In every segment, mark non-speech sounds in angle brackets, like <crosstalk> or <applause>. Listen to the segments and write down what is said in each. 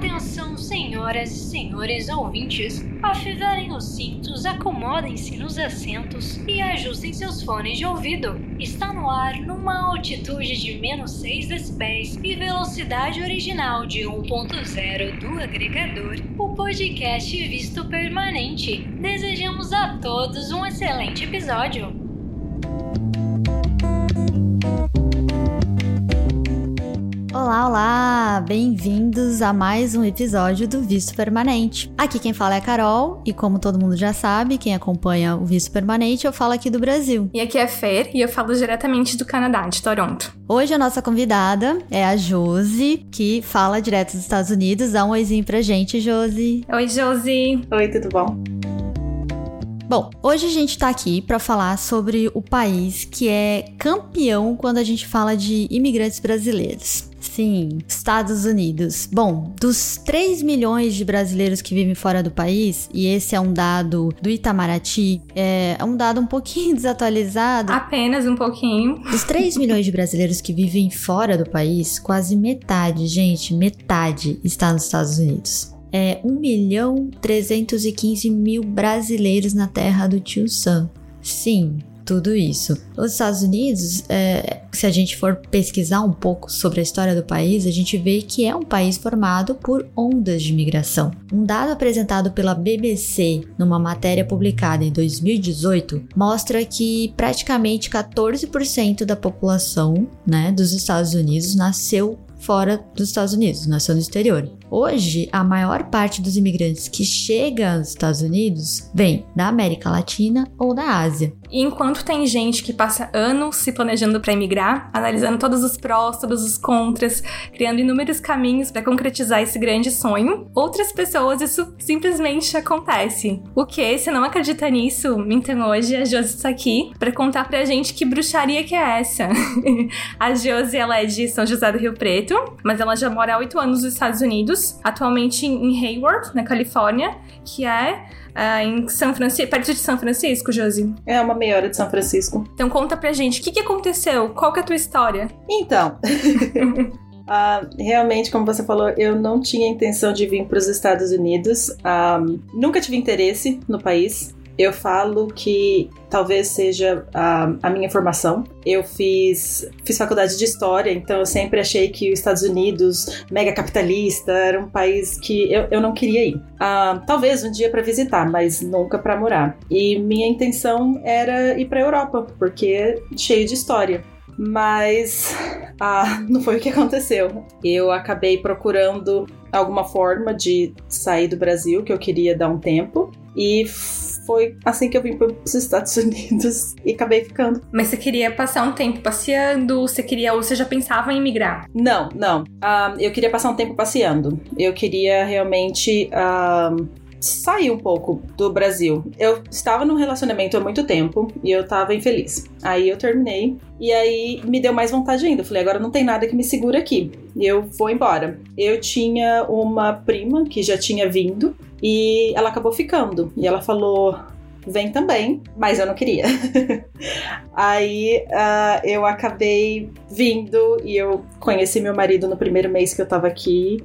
Atenção, senhoras e senhores ouvintes. Afivelem os cintos, acomodem-se nos assentos e ajustem seus fones de ouvido. Está no ar numa altitude de menos 6 decibéis e velocidade original de 1.0 do agregador, o podcast Visto Permanente. Desejamos a todos um excelente episódio. Olá, olá! Bem-vindos a mais um episódio do Visto Permanente. Aqui quem fala é a Carol, e como todo mundo já sabe, quem acompanha o Visto Permanente, eu falo aqui do Brasil. E aqui é Fer, e eu falo diretamente do Canadá, de Toronto. Hoje a nossa convidada é a Josi, que fala direto dos Estados Unidos. Dá um oizinho pra gente, Josi. Oi, Josi! Oi, tudo bom? Bom, hoje a gente tá aqui para falar sobre o país que é campeão quando a gente fala de imigrantes brasileiros. Sim, Estados Unidos. Bom, dos 3 milhões de brasileiros que vivem fora do país, e esse é um dado do Itamaraty, é um dado um pouquinho <laughs> desatualizado. Apenas um pouquinho. Dos 3 milhões de brasileiros que vivem fora do país, quase metade, gente, metade está nos Estados Unidos é 1 milhão 315 mil brasileiros na terra do tio Sam. Sim, tudo isso. Os Estados Unidos, é, se a gente for pesquisar um pouco sobre a história do país, a gente vê que é um país formado por ondas de migração. Um dado apresentado pela BBC numa matéria publicada em 2018 mostra que praticamente 14% da população né, dos Estados Unidos nasceu fora dos Estados Unidos, nasceu no exterior. Hoje, a maior parte dos imigrantes que chegam aos Estados Unidos vem da América Latina ou da Ásia. E enquanto tem gente que passa anos se planejando para emigrar, analisando todos os prós, todos os contras, criando inúmeros caminhos para concretizar esse grande sonho, outras pessoas isso simplesmente acontece. O que? Se não acredita nisso, então hoje a Josi está aqui para contar pra gente que bruxaria que é essa. <laughs> a Josi, ela é de São José do Rio Preto, mas ela já mora há oito anos nos Estados Unidos, atualmente em Hayward, na Califórnia, que é uh, em São Francisco, perto de São Francisco, Josi? É uma meia hora de São Francisco. Então conta pra gente, o que, que aconteceu? Qual que é a tua história? Então, Uh, <laughs> <laughs> realmente, como você falou, eu não tinha intenção de vir para os Estados Unidos. Um, ah, nunca tive interesse no país. Eu falo que talvez seja a, a, minha formação. Eu fiz, fiz faculdade de história, então eu sempre achei que os Estados Unidos, mega capitalista, era um país que eu, eu não queria ir. Uh, talvez um dia para visitar, mas nunca para morar. E minha intenção era ir para Europa, porque é cheio de história mas <laughs> ah, não foi o que aconteceu. Eu acabei procurando alguma forma de sair do Brasil, que eu queria dar um tempo, e foi assim que eu vim para os Estados Unidos <laughs> e acabei ficando. Mas você queria passar um tempo passeando? Você queria ou você já pensava em migrar? Não, não. Uh, eu queria passar um tempo passeando. Eu queria realmente uh, sair um pouco do Brasil. Eu estava num relacionamento há muito tempo e eu estava infeliz. Aí eu terminei e aí me deu mais vontade ainda. Eu falei, agora não tem nada que me segura aqui. Eu vou embora. Eu tinha uma prima que já tinha vindo e ela acabou ficando. E ela falou: vem também, mas eu não queria. <laughs> aí uh, eu acabei vindo e eu conheci meu marido no primeiro mês que eu tava aqui.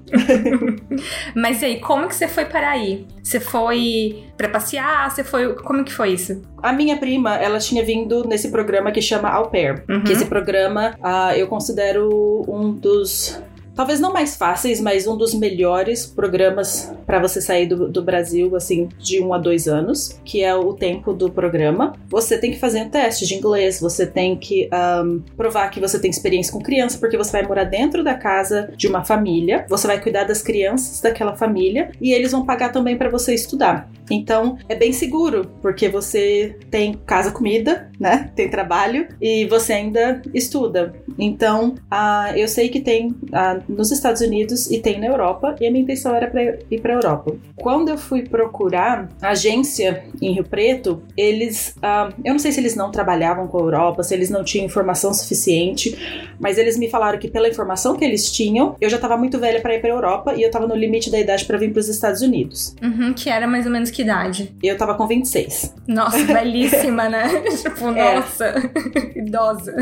<laughs> mas e aí, como que você foi para aí? Você foi para passear? Você foi. Como que foi isso? A minha prima, ela tinha vindo nesse programa que chama Au Pair. Uhum. Que esse programa uh, eu considero um dos talvez não mais fáceis, mas um dos melhores programas para você sair do, do, Brasil, assim, de um a dois anos, que é o tempo do programa. Você tem que fazer um teste de inglês, você tem que um, provar que você tem experiência com criança, porque você vai morar dentro da casa de uma família, você vai cuidar das crianças daquela família e eles vão pagar também para você estudar. Então é bem seguro, porque você tem casa, comida, né? Tem trabalho e você ainda estuda. Então uh, eu sei que tem uh, nos Estados Unidos e tem na Europa, e a minha intenção era para ir para a Europa. Quando eu fui procurar agência em Rio Preto, eles, uh, eu não sei se eles não trabalhavam com a Europa, se eles não tinham informação suficiente, mas eles me falaram que pela informação que eles tinham, eu já estava muito velha para ir para a Europa e eu estava no limite da idade para vir para os Estados Unidos. Uhum, que era mais ou menos que idade? Eu tava com 26. Nossa, <laughs> belíssima, né? <laughs> tipo, É. nossa, <laughs> idosa.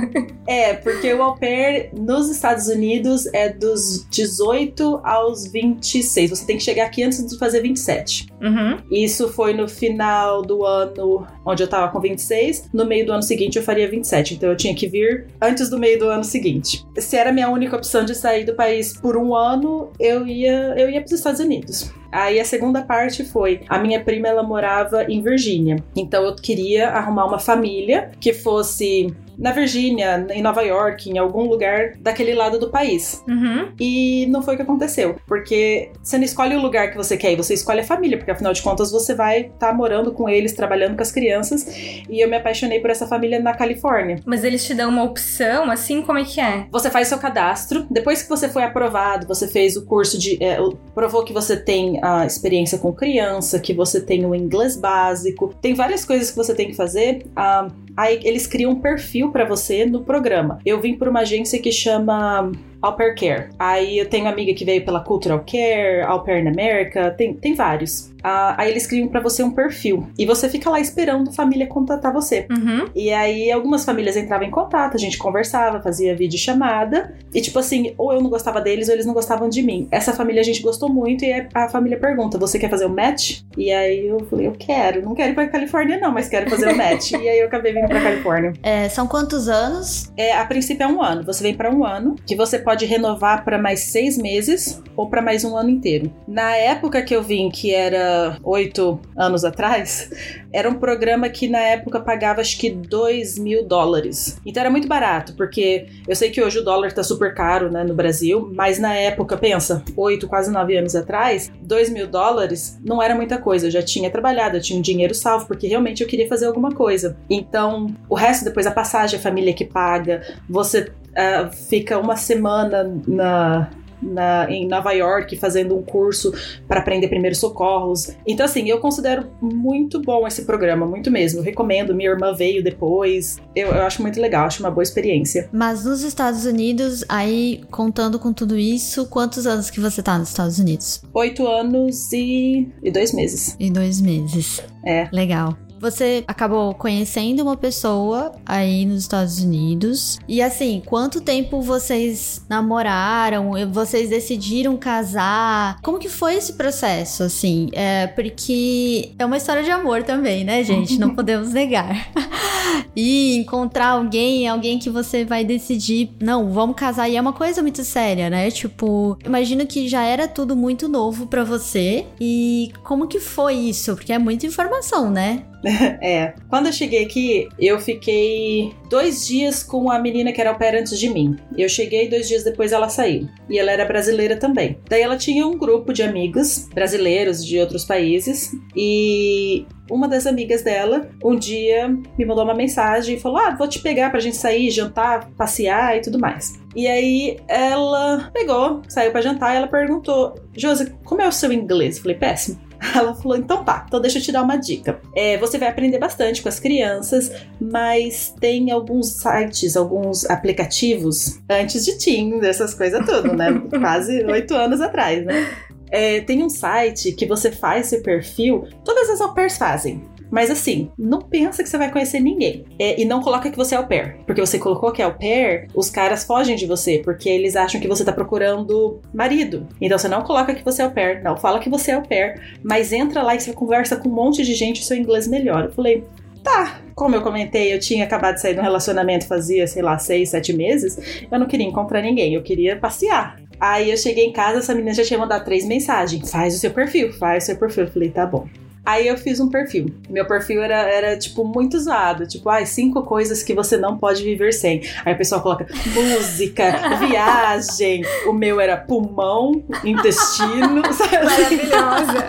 É, porque o au pair nos Estados Unidos é dos 18 aos 26. Você tem que chegar aqui antes de fazer 27. Uhum. Isso foi no final do ano onde eu tava com 26. No meio do ano seguinte eu faria 27. Então eu tinha que vir antes do meio do ano seguinte. Se era a minha única opção de sair do país por um ano, eu ia, eu ia pros Estados Unidos. Aí a segunda parte foi, a minha prima ela morava em Virgínia. Então eu queria arrumar uma família que fosse na Virgínia, em Nova York, em algum lugar daquele lado do país. Uhum. E não foi o que aconteceu, porque você não escolhe o lugar que você quer, você escolhe a família, porque afinal de contas você vai estar morando com eles, trabalhando com as crianças. E eu me apaixonei por essa família na Califórnia. Mas eles te dão uma opção, assim, como é que é? Você faz seu cadastro, depois que você foi aprovado, você fez o curso de. é, provou que você tem a experiência com criança, que você tem o inglês básico, tem várias coisas que você tem que fazer. ah, aí eles criam um perfil pra você no programa. Eu vim por uma agência que chama. Au Pair Care. Aí eu tenho amiga que veio pela Cultural Care, Au Pair na América, tem, tem vários. Ah, aí eles criam pra você um perfil. E você fica lá esperando a família contatar você. Uhum. E aí algumas famílias entravam em contato, a gente conversava, fazia videochamada. E tipo assim, ou eu não gostava deles ou eles não gostavam de mim. Essa família a gente gostou muito e a família pergunta: "Você quer fazer o match?" E aí eu falei: "Eu quero, não quero ir pra Califórnia não, mas quero fazer o match". <laughs> e aí eu acabei vindo pra Califórnia. É, são quantos anos? É, a princípio é um ano. Você vem pra um ano, que você pode renovar pra mais seis meses ou pra mais um ano inteiro. Na época que eu vim, que era oito anos atrás, <laughs> era um programa que na época pagava acho que 2 mil dólares. Então era muito barato, porque eu sei que hoje o dólar tá super caro né, no Brasil, mas na época, pensa, oito, quase nove anos atrás, 2 mil dólares não era muita coisa. Eu já tinha trabalhado, eu tinha um dinheiro salvo, porque realmente eu queria fazer alguma coisa. Então, o resto, depois a passagem, a família que paga, você ah, fica uma semana na. na- em Nova York fazendo um curso para aprender primeiros socorros. Então, assim, eu considero muito bom esse programa, muito mesmo. Eu recomendo. Minha irmã veio depois. Eu, eu acho muito legal, acho uma boa experiência. Mas nos Estados Unidos, aí contando com tudo isso, quantos anos que você tá nos Estados Unidos? Oito anos e, e dois meses. E dois meses. É. Legal. Você acabou conhecendo uma pessoa aí nos Estados Unidos. E assim, quanto tempo vocês namoraram? Vocês decidiram casar? Como que foi esse processo, assim? É, porque é uma história de amor também, né, gente? Não <laughs> podemos negar. <laughs> e encontrar alguém, alguém que você vai decidir, não, vamos casar. E é uma coisa muito séria, né? Tipo, imagino que já era tudo muito novo pra você. E como que foi isso? Porque é muita informação, né? <laughs> É. Quando eu cheguei aqui, eu fiquei dois dias com a menina que era au pair antes de mim. Eu cheguei, dois dias depois ela saiu. E ela era brasileira também. Daí ela tinha um grupo de amigos brasileiros de outros países. E uma das amigas dela, um dia, me mandou uma mensagem e falou: Ah, vou te pegar pra gente sair, jantar, passear e tudo mais. E aí ela pegou, saiu pra jantar e ela perguntou: Josi, como é o seu inglês? Eu falei: péssimo. Ela falou: então tá, então deixa eu te dar uma dica. É, você vai aprender bastante com as crianças, mas tem alguns sites, alguns aplicativos antes de Tinder, essas coisas tudo, né? <laughs> Quase oito anos atrás, né? É, tem um site que você faz seu perfil, todas as au pairs fazem. Mas assim, não pensa que você vai conhecer ninguém. É, e não coloca que você é au pair. Porque você colocou que é au pair, os caras fogem de você, porque eles acham que você tá procurando marido. Então você não coloca que você é au pair, não fala que você é au pair, mas entra lá e você conversa com um monte de gente e seu inglês melhora. Eu falei, tá. Como eu comentei, eu tinha acabado de sair de um relacionamento fazia, sei lá, seis, sete meses. Eu não queria encontrar ninguém, eu queria passear. Aí eu cheguei em casa, essa menina já tinha mandado três mensagens. Faz o seu perfil, faz o seu perfil. Eu falei, tá bom. Aí eu fiz um perfil. Meu perfil era, era tipo, muito zoado. Tipo, ai, cinco coisas que você não pode viver sem. Aí o pessoal coloca música, <laughs> viagem. O meu era pulmão, intestino, <laughs> sabe? Maravilhosa.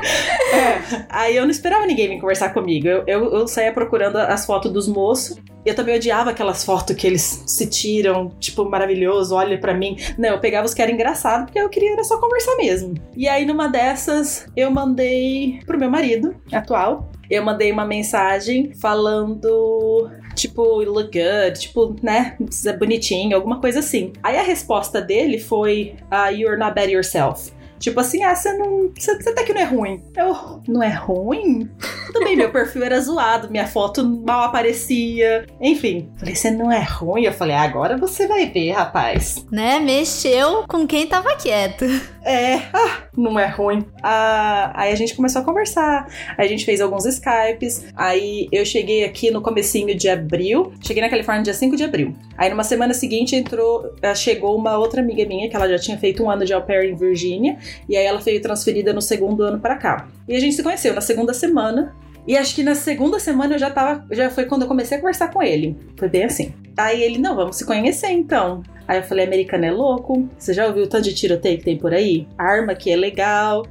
<laughs> É. Aí eu não esperava ninguém vir conversar comigo. Eu, eu, eu saía procurando as fotos dos moços. Eu também odiava aquelas fotos que eles se tiram, tipo, maravilhoso, olha pra mim. Não, eu pegava os que eram engraçados, porque eu queria era só conversar mesmo. E aí, numa dessas, eu mandei pro meu marido atual. Eu mandei uma mensagem falando, tipo, look good, tipo, né, é bonitinho, alguma coisa assim. Aí a resposta dele foi, uh, you're not bad yourself. Tipo assim, ah, você não. Você até que não é ruim. Eu, não é ruim? Tudo bem, meu perfil era zoado, minha foto mal aparecia. Enfim, falei, você não é ruim? Eu falei, agora você vai ver, rapaz. Né? Mexeu com quem tava quieto. É, ah, não é ruim. Ah, aí a gente começou a conversar, a gente fez alguns Skypes, aí eu cheguei aqui no comecinho de abril, cheguei na Califórnia dia 5 de abril. Aí numa semana seguinte entrou, ah, chegou uma outra amiga minha, que ela já tinha feito um ano de au pair em Virgínia, e aí ela foi transferida no segundo ano para cá. E a gente se conheceu na segunda semana, e acho que na segunda semana eu já tava. Já foi quando eu comecei a conversar com ele. Foi bem assim. Aí ele, não, vamos se conhecer então. Aí eu falei, americano é louco? Você já ouviu o tanto de tiroteio que tem por aí? Arma que é legal.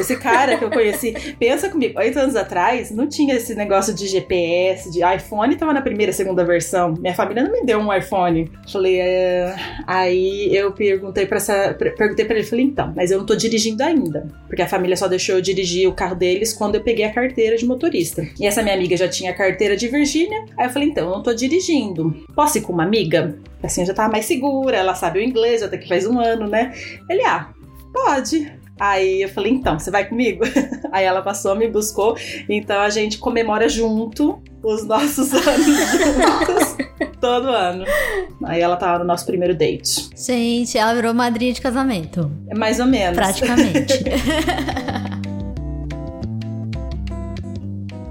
Esse cara que eu conheci, pensa comigo, oito anos atrás, não tinha esse negócio de GPS, de iPhone, tava na primeira, segunda versão. Minha família não me deu um iPhone. Falei, é... aí eu perguntei para essa, perguntei para ele, falei, então, mas eu não tô dirigindo ainda, porque a família só deixou eu dirigir o carro deles quando eu peguei a carteira de motorista. E essa minha amiga já tinha a carteira de Virgínia. Aí eu falei, então, eu não tô dirigindo. Posso ir com uma amiga? Assim, eu já tava mais segura, ela sabe o inglês, até que faz um ano, né? Ele, ah, pode. Aí eu falei, então, você vai comigo? <laughs> Aí ela passou, me buscou. Então a gente comemora junto os nossos <laughs> anos juntos todo ano. Aí ela tava no nosso primeiro date. Gente, ela virou madrinha de casamento. É mais ou menos. Praticamente. <laughs>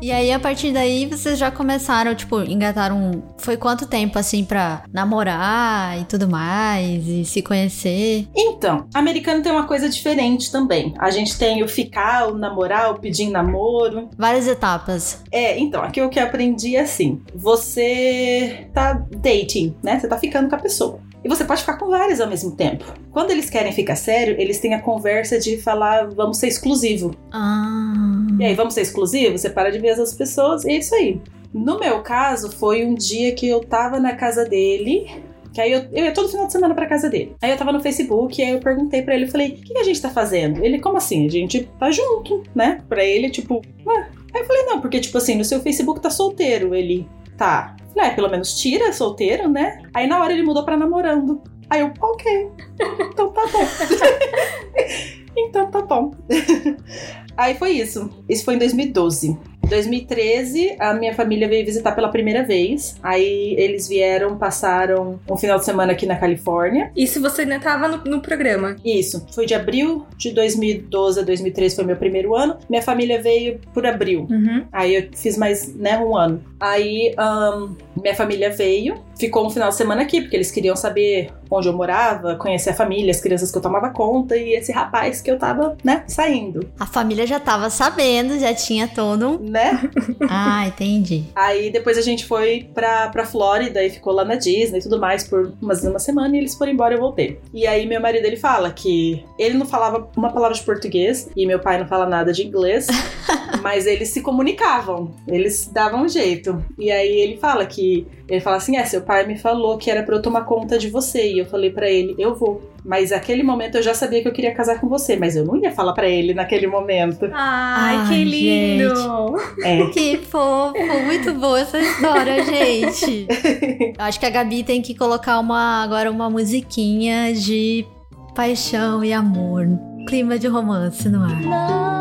E aí, a partir daí, vocês já começaram, tipo, engataram. Foi quanto tempo, assim, pra namorar e tudo mais, e se conhecer? Então, americano tem uma coisa diferente também. A gente tem o ficar, o namorar, o pedir namoro. Várias etapas. É, então, aqui o que eu aprendi é assim: você tá dating, né? Você tá ficando com a pessoa. E você pode ficar com vários ao mesmo tempo. Quando eles querem ficar sério, eles têm a conversa de falar, vamos ser exclusivo. Ah. E aí, vamos ser exclusivo? Você para de ver as pessoas, e é isso aí. No meu caso, foi um dia que eu tava na casa dele, que aí eu, eu ia todo final de semana pra casa dele. Aí eu tava no Facebook, e aí eu perguntei pra ele, eu falei, o que a gente tá fazendo? Ele, como assim? A gente tá junto, né? Pra ele, tipo, ué. Aí eu falei, não, porque, tipo assim, no seu Facebook tá solteiro. Ele, tá. Falei, ah, pelo menos tira solteiro, né? Aí na hora ele mudou pra namorando. Aí eu, ok. Então tá bom. <laughs> então tá bom. <laughs> Aí foi isso. Isso foi em 2012. 2013, a minha família veio visitar pela primeira vez. Aí eles vieram, passaram um final de semana aqui na Califórnia. Isso você ainda tava no, no programa? Isso. Foi de abril de 2012 a 2013, foi meu primeiro ano. Minha família veio por abril. Uhum. Aí eu fiz mais, né, um ano. Aí um, minha família veio, ficou um final de semana aqui, porque eles queriam saber onde eu morava, conhecer a família, as crianças que eu tomava conta e esse rapaz que eu tava, né, saindo. A família já tava sabendo, já tinha todo. Né? <laughs> ah, entendi. Aí depois a gente foi pra, pra Flórida e ficou lá na Disney e tudo mais por umas uma semana e eles foram embora e eu voltei. E aí meu marido ele fala que ele não falava uma palavra de português e meu pai não fala nada de inglês, <laughs> mas eles se comunicavam, eles davam um jeito. E aí ele fala que ele fala assim: "É, seu pai me falou que era para eu tomar conta de você". E eu falei para ele: "Eu vou". Mas naquele momento eu já sabia que eu queria casar com você, mas eu não ia falar para ele naquele momento. Ai, Ai que lindo! É. Que fofo, muito boa essa história, gente. <laughs> Acho que a Gabi tem que colocar uma agora uma musiquinha de paixão e amor, clima de romance no ar. Loving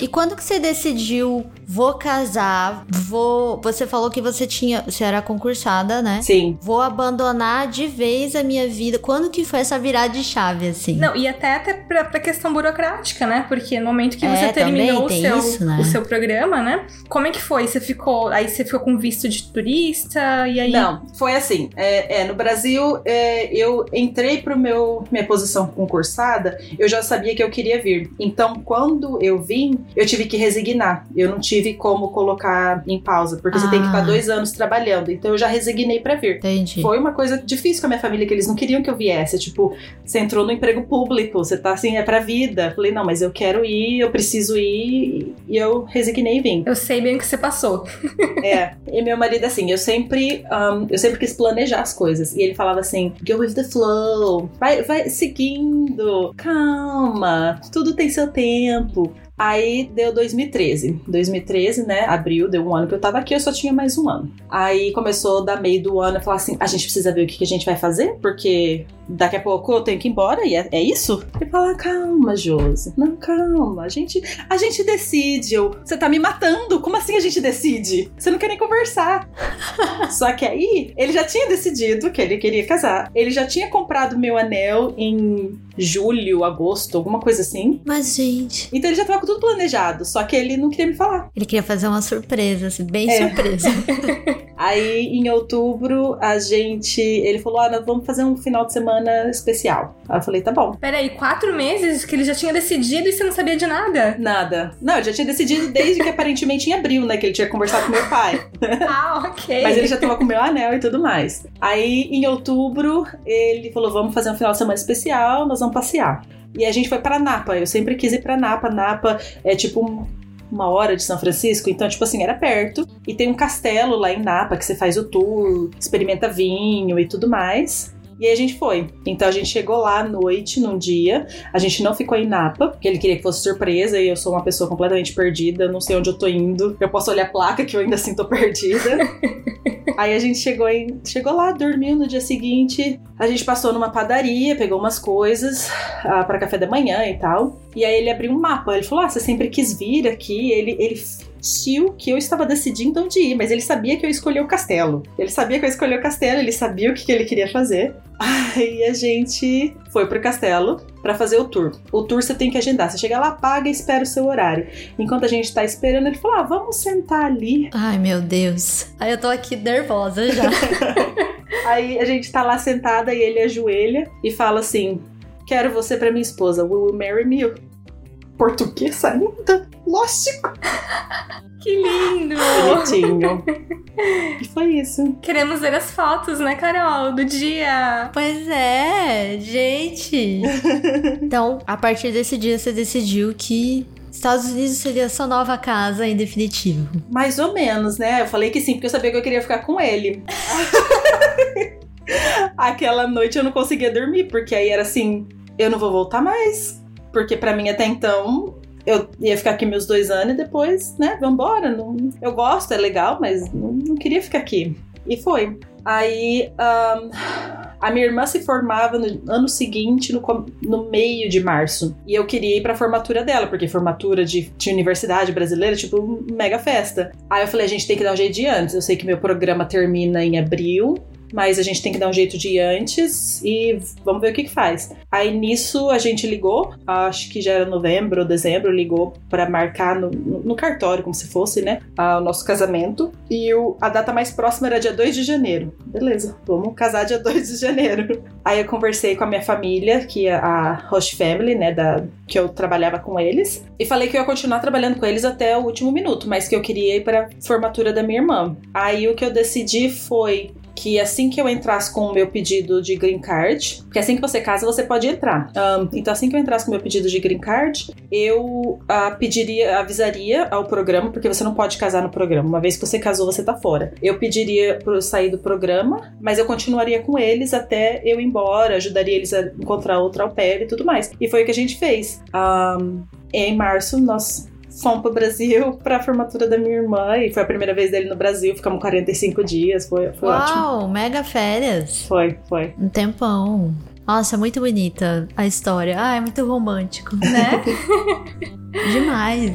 E quando que você decidiu vou casar, vou. Você falou que você tinha. Você era concursada, né? Sim. Vou abandonar de vez a minha vida. Quando que foi essa virada de chave, assim? Não, e até, até pra, pra questão burocrática, né? Porque no momento que você é, terminou o seu, isso, né? o seu programa, né? Como é que foi? Você ficou. Aí você ficou com visto de turista e aí. Não, foi assim. É, é no Brasil, é, eu entrei pro meu minha posição concursada, eu já sabia que eu queria vir. Então, quando eu vim, eu tive que resignar. Eu não tive como colocar em pausa, porque ah. você tem que estar ah. dois anos trabalhando. Então eu já resignei para vir. Entendi. Foi uma coisa difícil com a minha família, que eles não queriam que eu viesse. Tipo, você entrou no emprego público, você tá assim, é pra vida. Falei, não, mas eu quero ir, eu preciso ir. E eu resignei e vim. Eu sei bem o que você passou. é. <laughs> E meu marido, assim, eu sempre, um, eu sempre quis planejar as coisas. E ele falava assim, go with the flow. Vai, vai seguindo. Calma. Tudo tem seu tempo Aí deu 2013. 2013, né? Abril, deu um ano que eu tava aqui, eu só tinha mais um ano. Aí começou da meio do ano eu falar assim: a gente precisa ver o que, que a gente vai fazer, porque daqui a pouco eu tenho que ir embora e é, é isso? Ele fala: calma, Josi. Não, calma. A gente, a gente decide. Eu, você tá me matando. Como assim a gente decide? Você não quer nem conversar. <laughs> Só que aí ele já tinha decidido que ele queria casar. Ele já tinha comprado meu anel em julho, agosto, alguma coisa assim. Mas, gente. Então ele já tava com tudo planejado, só que ele não queria me falar. Ele queria fazer uma surpresa, assim, bem é. surpresa. <laughs> Aí, em outubro, a gente. Ele falou: ah, nós vamos fazer um final de semana especial. Aí eu falei: tá bom. Peraí, quatro meses que ele já tinha decidido e você não sabia de nada? Nada. Não, eu já tinha decidido desde que aparentemente em abril, né? Que ele tinha conversado com meu pai. <laughs> ah, ok. Mas ele já tava com meu anel e tudo mais. Aí, em outubro, ele falou: vamos fazer um final de semana especial, nós vamos passear. E a gente foi para Napa. Eu sempre quis ir para Napa. Napa é tipo uma hora de São Francisco, então, tipo assim, era perto. E tem um castelo lá em Napa que você faz o tour, experimenta vinho e tudo mais. E aí a gente foi. Então a gente chegou lá à noite, num dia. A gente não ficou em Napa, porque ele queria que fosse surpresa e eu sou uma pessoa completamente perdida, não sei onde eu tô indo. Eu posso olhar a placa que eu ainda <laughs> assim tô perdida. <laughs> aí a gente chegou, em, chegou lá, dormiu no dia seguinte. A gente passou numa padaria, pegou umas coisas ah, para café da manhã e tal. E aí ele abriu um mapa. Ele falou: Ah, você sempre quis vir aqui. Ele, ele sentiu que eu estava decidindo onde ir, mas ele sabia que eu escolhi o castelo. Ele sabia que eu escolhi o castelo, ele sabia o que, que ele queria fazer. <laughs> Aí a gente foi pro castelo para fazer o tour. O tour você tem que agendar. Você chega lá, paga e espera o seu horário. Enquanto a gente tá esperando, ele falou: ah, vamos sentar ali. Ai, meu Deus. Aí eu tô aqui nervosa já. <laughs> Aí a gente tá lá sentada e ele ajoelha e fala assim: Quero você para minha esposa. Will you marry me? Português ainda? Lógico. Que lindo! Bonitinho. e foi isso. Queremos ver as fotos, né, Carol? Do dia. Pois é, gente. <laughs> então, a partir desse dia, você decidiu que Estados Unidos seria a sua nova casa em definitivo. Mais ou menos, né? Eu falei que sim, porque eu sabia que eu queria ficar com ele. <laughs> <laughs> Aquela noite eu não conseguia dormir, porque aí era assim: eu não vou voltar mais. Porque para mim até então eu ia ficar aqui meus dois anos e depois, né, vambora. Não, eu gosto, é legal, mas não, não queria ficar aqui. E foi. Aí um, a minha irmã se formava no ano seguinte, no, no meio de março. E eu queria ir pra formatura dela, porque formatura de, de universidade brasileira, tipo, mega festa. Aí eu falei, a gente tem que dar um jeito de antes. Eu sei que meu programa termina em abril mas a gente tem que dar um jeito de ir antes e vamos ver o que, que faz. Aí nisso a gente ligou, acho que já era novembro ou dezembro, ligou para marcar no, no, cartório, como se fosse, né, o nosso casamento. E o, a data mais próxima era dia 2 de janeiro. Beleza, vamos casar dia 2 de janeiro. Aí eu conversei com a minha família, que é a Host Family, né, da, que eu trabalhava com eles, e falei que eu ia continuar trabalhando com eles até o último minuto, mas que eu queria ir para formatura da minha irmã. Aí o que eu decidi foi que assim que eu entrasse com o meu pedido de green card, porque assim que você casa, você pode entrar. Um, então, assim que eu entrasse com o meu pedido de green card, eu uh, pediria, avisaria ao programa, porque você não pode casar no programa. Uma vez que você casou, você tá fora. Eu pediria para sair do programa, mas eu continuaria com eles até eu ir embora, ajudaria eles a encontrar outra au pair e tudo mais. E foi o que a gente fez. Um, em março, nós fomos pro Brasil <laughs> pra formatura da minha irmã e foi a primeira vez dele no Brasil. Ficamos 45 dias, foi, foi Uau, ótimo. Uau, mega férias. Foi, foi. Um tempão. Nossa, é muito bonita a história. Ah, é muito romântico, né? <laughs> Demais.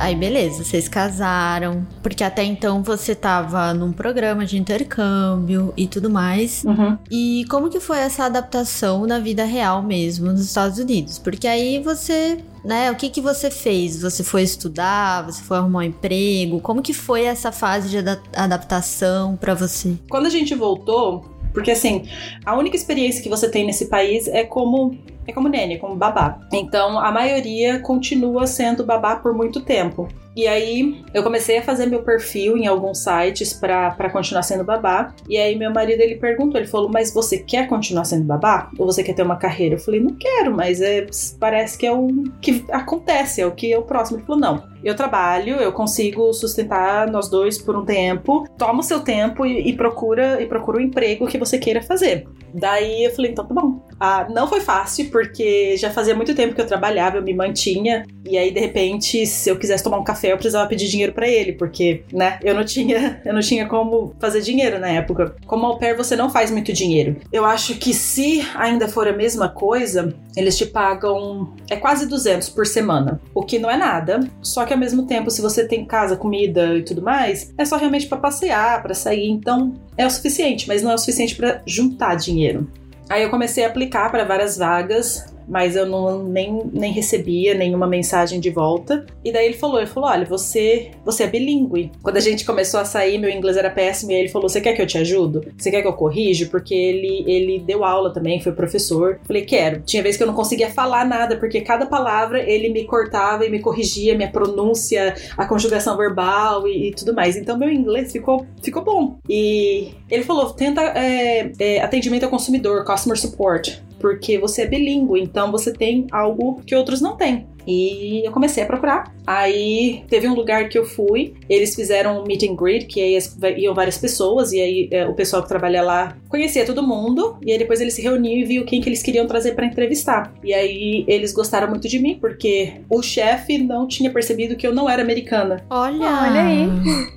Aí beleza, vocês casaram, porque até então você tava num programa de intercâmbio e tudo mais. Uhum. E como que foi essa adaptação na vida real mesmo nos Estados Unidos? Porque aí você né? O que que você fez? Você foi estudar? Você foi arrumar um emprego? Como que foi essa fase de adaptação para você? Quando a gente voltou, porque assim, a única experiência que você tem nesse país é como é como nene, como babá. Então a maioria continua sendo babá por muito tempo. E aí eu comecei a fazer meu perfil em alguns sites para continuar sendo babá. E aí meu marido ele perguntou, ele falou: "Mas você quer continuar sendo babá ou você quer ter uma carreira?" Eu falei: "Não quero, mas é, parece que é o que acontece, é o que é o próximo." Ele falou: "Não, eu trabalho, eu consigo sustentar nós dois por um tempo. Toma o seu tempo e, e procura e procura o emprego que você queira fazer." Daí eu falei: "Então tá bom." Ah, não foi fácil porque já fazia muito tempo que eu trabalhava, eu me mantinha, e aí de repente, se eu quisesse tomar um café, eu precisava pedir dinheiro para ele, porque, né, eu não tinha, <laughs> eu não tinha como fazer dinheiro na época. Como au pair, você não faz muito dinheiro. Eu acho que se ainda for a mesma coisa, eles te pagam é quase 200 por semana, o que não é nada. Só que ao mesmo tempo, se você tem casa, comida e tudo mais, é só realmente para passear, para sair, então é o suficiente, mas não é o suficiente para juntar dinheiro. Aí eu comecei a aplicar para várias vagas mas eu não, nem, nem recebia nenhuma mensagem de volta. E daí ele falou, ele falou, olha, você, você é bilíngue. Quando a gente começou a sair, meu inglês era péssimo, e ele falou, você quer que eu te ajudo? Você quer que eu corrija? Porque ele, ele deu aula também, foi professor. Falei, quero. Tinha vez que eu não conseguia falar nada, porque cada palavra ele me cortava e me corrigia, minha pronúncia, a conjugação verbal e, e tudo mais. Então meu inglês ficou, ficou bom. E ele falou, tenta é, é, atendimento ao consumidor, customer support porque você é bilíngue, então você tem algo que outros não têm. E eu comecei a procurar. Aí teve um lugar que eu fui, eles fizeram um meet and greet, que aí iam várias pessoas, e aí é, o pessoal que trabalha lá conhecia todo mundo, e aí depois eles se reuniam e viu quem que eles queriam trazer para entrevistar. E aí eles gostaram muito de mim, porque o chefe não tinha percebido que eu não era americana. Olha! Olha aí!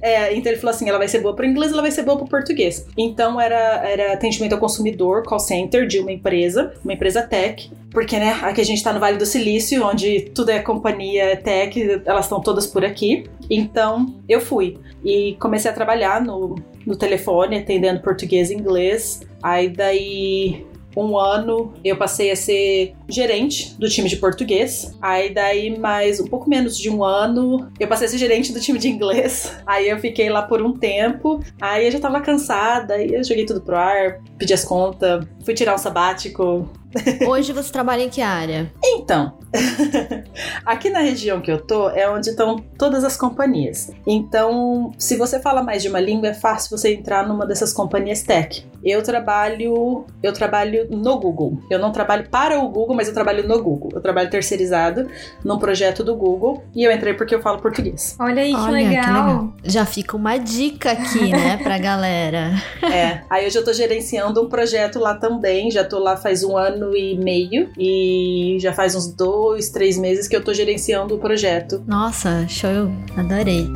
É, então ele falou assim: ela vai ser boa pro inglês, ela vai ser boa pro português. Então era, era atendimento ao consumidor, call center de uma empresa, uma empresa tech, porque, né, aqui a gente tá no Vale do Silício, onde tudo é companhia tech, elas estão todas por aqui. Então, eu fui. E comecei a trabalhar no, no telefone, atendendo português e inglês. Aí daí um ano eu passei a ser gerente do time de português. Aí daí mais um pouco menos de um ano eu passei a ser gerente do time de inglês. <laughs> Aí eu fiquei lá por um tempo. Aí eu já tava cansada, aí eu joguei tudo pro ar, pedi as contas, fui tirar um sabático, Hoje você trabalha em que área? Então, <laughs> aqui na região que eu tô é onde estão todas as companhias. Então, se você fala mais de uma língua, é fácil você entrar numa dessas companhias tech. Eu trabalho, eu trabalho no Google. Eu não trabalho para o Google, mas eu trabalho no Google. Eu trabalho terceirizado num projeto do Google e eu entrei porque eu falo português. Olha aí, Olha, que, legal. que legal. Já fica uma dica aqui, <laughs> né, pra galera. É, aí hoje eu tô gerenciando um projeto lá também, já tô lá faz um ano ano e meio e já faz uns dois, três meses que eu tô gerenciando o projeto. Nossa, show, adorei.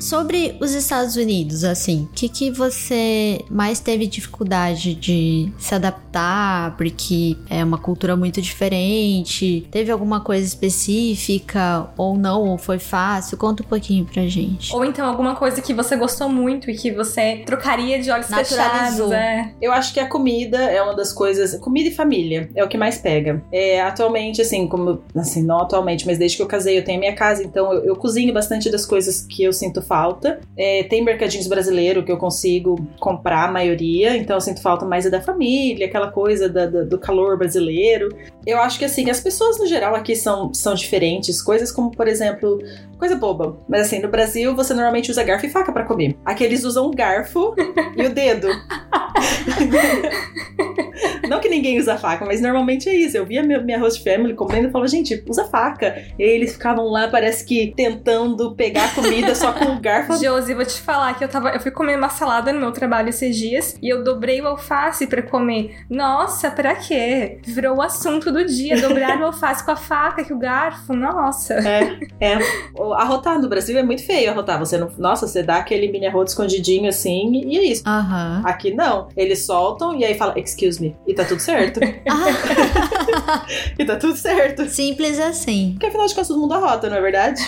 Sobre os Estados Unidos, assim, o que, que você mais teve dificuldade de se adaptar? Porque é uma cultura muito diferente. Teve alguma coisa específica ou não? Ou foi fácil? Conta um pouquinho pra gente. Ou então alguma coisa que você gostou muito e que você trocaria de olhos fechados. É. Eu acho que a comida é uma das coisas. Comida e família é o que mais pega. É, atualmente, assim, como. Assim, não atualmente, mas desde que eu casei, eu tenho minha casa, então eu, eu cozinho bastante das coisas que eu sinto falta. É, tem mercadinhos brasileiros que eu consigo comprar a maioria, então eu sinto falta mais é da família, aquela coisa da, da, do calor brasileiro. Eu acho que assim, as pessoas no geral aqui são, são diferentes. Coisas como, por exemplo, coisa boba. Mas assim, no Brasil você normalmente usa garfo e faca para comer. Aqui eles usam o garfo e o dedo. <laughs> Não que ninguém usa faca, mas normalmente é isso. Eu via minha, minha host family comendo e falava, gente, usa faca. E eles ficavam lá, parece que tentando pegar comida só com garfo. Josi, vou te falar que eu tava. Eu fui comer uma salada no meu trabalho esses dias e eu dobrei o alface para comer. Nossa, pra quê? Virou o assunto do dia. Dobrar o <laughs> alface com a faca, que o garfo. Nossa. É, é. Arrotar no Brasil é muito feio arrotar. Você não. Nossa, você dá aquele mini arroto escondidinho assim e é isso. Uhum. Aqui não. Eles soltam e aí fala, excuse me. E tá tudo certo. <laughs> Ah. <laughs> e tá tudo certo. Simples assim. Porque afinal de contas todo mundo arrota, não é verdade?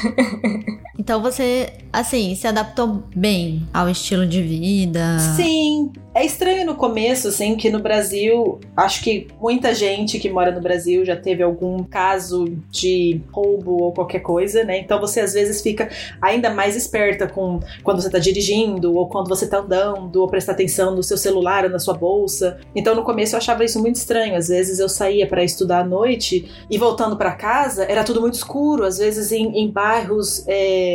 Então você, assim, se adaptou bem ao estilo de vida? Sim, é estranho no começo, assim, que no Brasil, acho que muita gente que mora no Brasil já teve algum caso de roubo ou qualquer coisa, né? Então você às vezes fica ainda mais esperta com quando você tá dirigindo, ou quando você tá andando, ou prestar atenção no seu celular ou na sua bolsa. Então no começo eu achava isso muito estranho. Às vezes eu saía para estudar à noite e voltando para casa era tudo muito escuro, às vezes em, em bairros. É,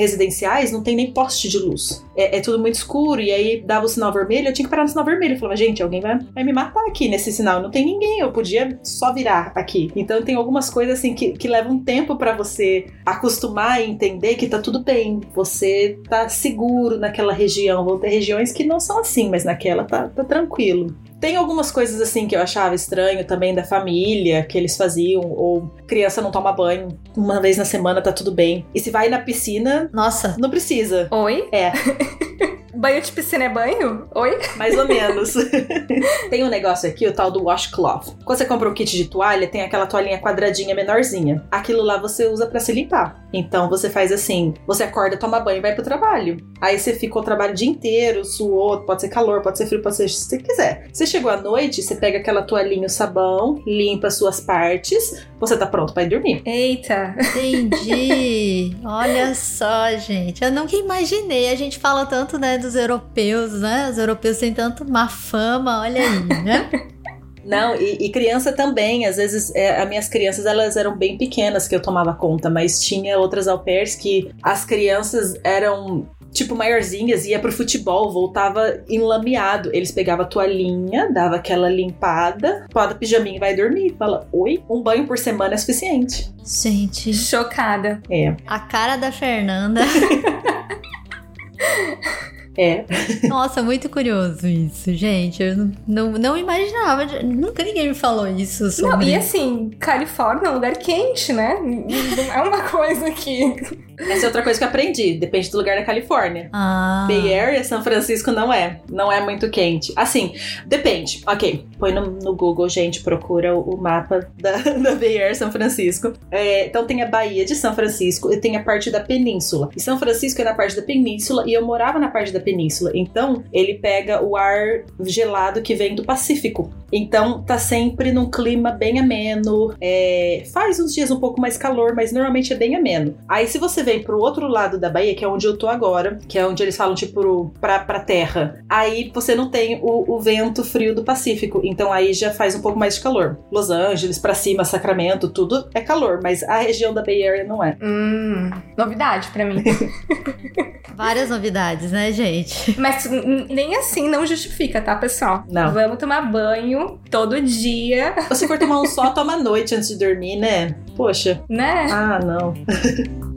residenciais não tem nem poste de luz. É, é, tudo muito escuro, e aí dava o sinal vermelho, eu tinha que parar no sinal vermelho. Eu falava, gente, alguém vai, vai me matar aqui nesse sinal. Não tem ninguém, eu podia só virar aqui. Então tem algumas coisas assim que, que levam um tempo para você acostumar e entender que tá tudo bem. Você tá seguro naquela região. Vão ter regiões que não são assim, mas naquela tá, tá tranquilo. Tem algumas coisas assim que eu achava estranho também da família, que eles faziam, ou criança não toma banho uma vez na semana, tá tudo bem. E se vai na piscina, Nossa, não precisa. Oi? É, <laughs> Banho de piscina é banho? Oi? mais ou menos. <laughs> tem um negócio aqui, o tal do washcloth. Quando você compra um kit de toalha, tem aquela toalhinha quadradinha menorzinha. Aquilo lá você usa pra se limpar. Então você faz assim: você acorda, toma banho e vai pro trabalho. Aí você fica o trabalho o dia inteiro, suou, pode ser calor, pode ser frio, pode ser o que você quiser. Você chegou à noite, você pega aquela toalhinha, o sabão, limpa as suas partes, você tá pronto pra ir dormir. Eita. entendi. <laughs> Olha só, gente. Eu nunca imaginei. A gente fala tanto, né, dos europeus, né? Os europeus têm tanto má fama, olha aí, né? <laughs> Não, e, e criança também. Às vezes, é, as minhas crianças, elas eram bem pequenas que eu tomava conta, mas tinha outras au pairs que as crianças eram tipo maiorzinhas, ia pro futebol, voltava enlameado. Eles pegavam a toalhinha, dava aquela limpada, bota pijaminha e vai dormir. Fala, oi? Um banho por semana é suficiente. Gente, Chocada. É, a cara da Fernanda. <laughs> é. Nossa, muito curioso isso, gente. Eu não, não, não imaginava. Nunca ninguém me falou isso sobre. Não, e assim, Califórnia é um lugar quente, né? Não é uma <laughs> coisa que. Essa é outra coisa que eu aprendi. Depende do lugar da Califórnia. Ah, Bay Area, São Francisco não é. Não é muito quente. Assim, depende. Ok, põe no, no Google, gente, procura o, o mapa da, <laughs> da Bay Area, São Francisco. É, então tem a Baía de São Francisco e tem a parte da península. E São Francisco é na parte da península e eu morava na parte da península. Então ele pega o ar gelado que vem do Pacífico. Então tá sempre num clima bem ameno. é, faz uns dias um pouco mais calor, mas normalmente é bem ameno. Aí se você vem pro outro lado da Bahia, que é onde eu tô agora, que é onde eles falam tipo pra, pra terra, aí você não tem o, o vento frio do Pacífico. Então aí já faz um pouco mais de calor. Los Angeles pra cima, Sacramento, tudo é calor, mas a região da Bay Area não é. Hum, novidade pra mim. <laughs> várias novidades, né, gente? Mas nem assim não justifica, tá, pessoal? Não. Vamos tomar banho todo dia, Ou se for tomar um sol, toma à noite antes de dormir, né? Poxa. né? Ah, não. <laughs>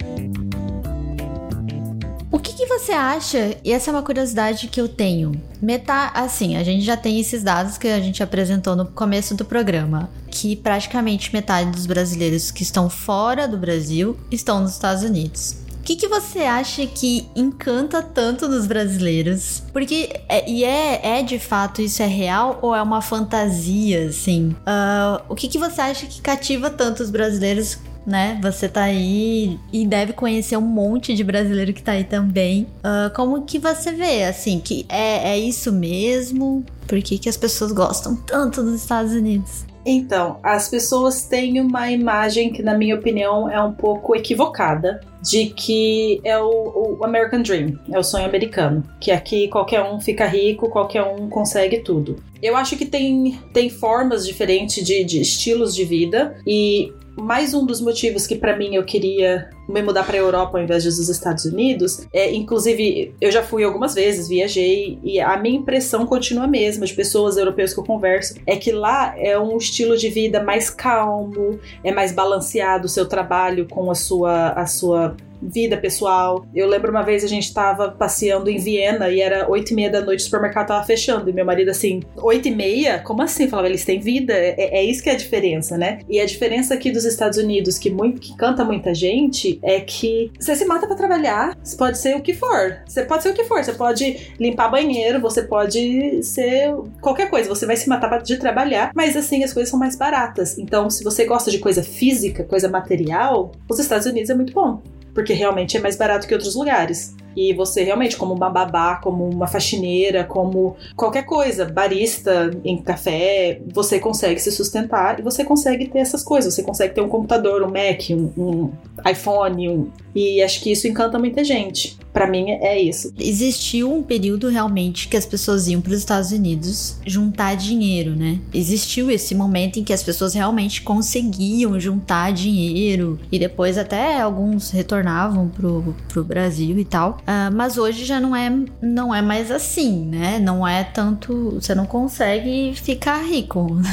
Que, você acha? E essa é uma curiosidade que eu tenho. Meta, assim, a gente já tem esses dados que a gente apresentou no começo do programa, que praticamente metade dos brasileiros que estão fora do Brasil estão nos Estados Unidos. O que, que você acha que encanta tanto nos brasileiros? Porque, é- e é, é de fato isso é real ou é uma fantasia, assim? Ah, o que, que você acha que cativa tanto os brasileiros né? Você tá aí e deve conhecer um monte de brasileiro que tá aí também. Ah, como que você vê, assim, que é, é isso mesmo? Por que, que as pessoas gostam tanto dos Estados Unidos? Então, as pessoas têm uma imagem que, na minha opinião, é um pouco equivocada de que é o, o American Dream, é o sonho americano, que aqui qualquer um fica rico, qualquer um consegue tudo. Eu acho que tem, tem formas diferentes de, de estilos de vida e mais um dos motivos que pra mim eu queria me mudar pra Europa ao invés dos Estados Unidos é, inclusive, eu já fui algumas vezes, viajei e a minha impressão continua a mesma de pessoas europeias que eu converso é que lá é um estilo de vida mais calmo, é mais balanceado o seu trabalho com a sua a sua vida pessoal. Eu lembro uma vez a gente tava passeando em Viena e era oito e meia da noite, o supermercado tava fechando. E meu marido assim, oito e meia? Como assim? Falava, eles têm vida. É, é isso que é a diferença, né? E a diferença aqui dos Estados Unidos, que, muito, que canta muita gente, é que você se mata pra trabalhar. Você pode ser o que for. Você pode ser o que for. Você pode limpar banheiro, você pode ser qualquer coisa. Você vai se matar de trabalhar, mas assim, as coisas são mais baratas. Então, se você gosta de coisa física, coisa material, os Estados Unidos é muito bom porque realmente é mais barato que outros lugares. E você realmente, como uma babá, como uma faxineira, como qualquer coisa, barista em café, você consegue se sustentar e você consegue ter essas coisas. Você consegue ter um computador, um Mac, um, um iPhone, um... e acho que isso encanta muita gente. Pra mim é isso. Existiu um período realmente que as pessoas iam para os Estados Unidos juntar dinheiro, né? Existiu esse momento em que as pessoas realmente conseguiam juntar dinheiro e depois até alguns retornavam pro, pro Brasil e tal. Ah, mas hoje já não é, não é mais assim, né? Não é tanto. Você não consegue ficar rico. <laughs>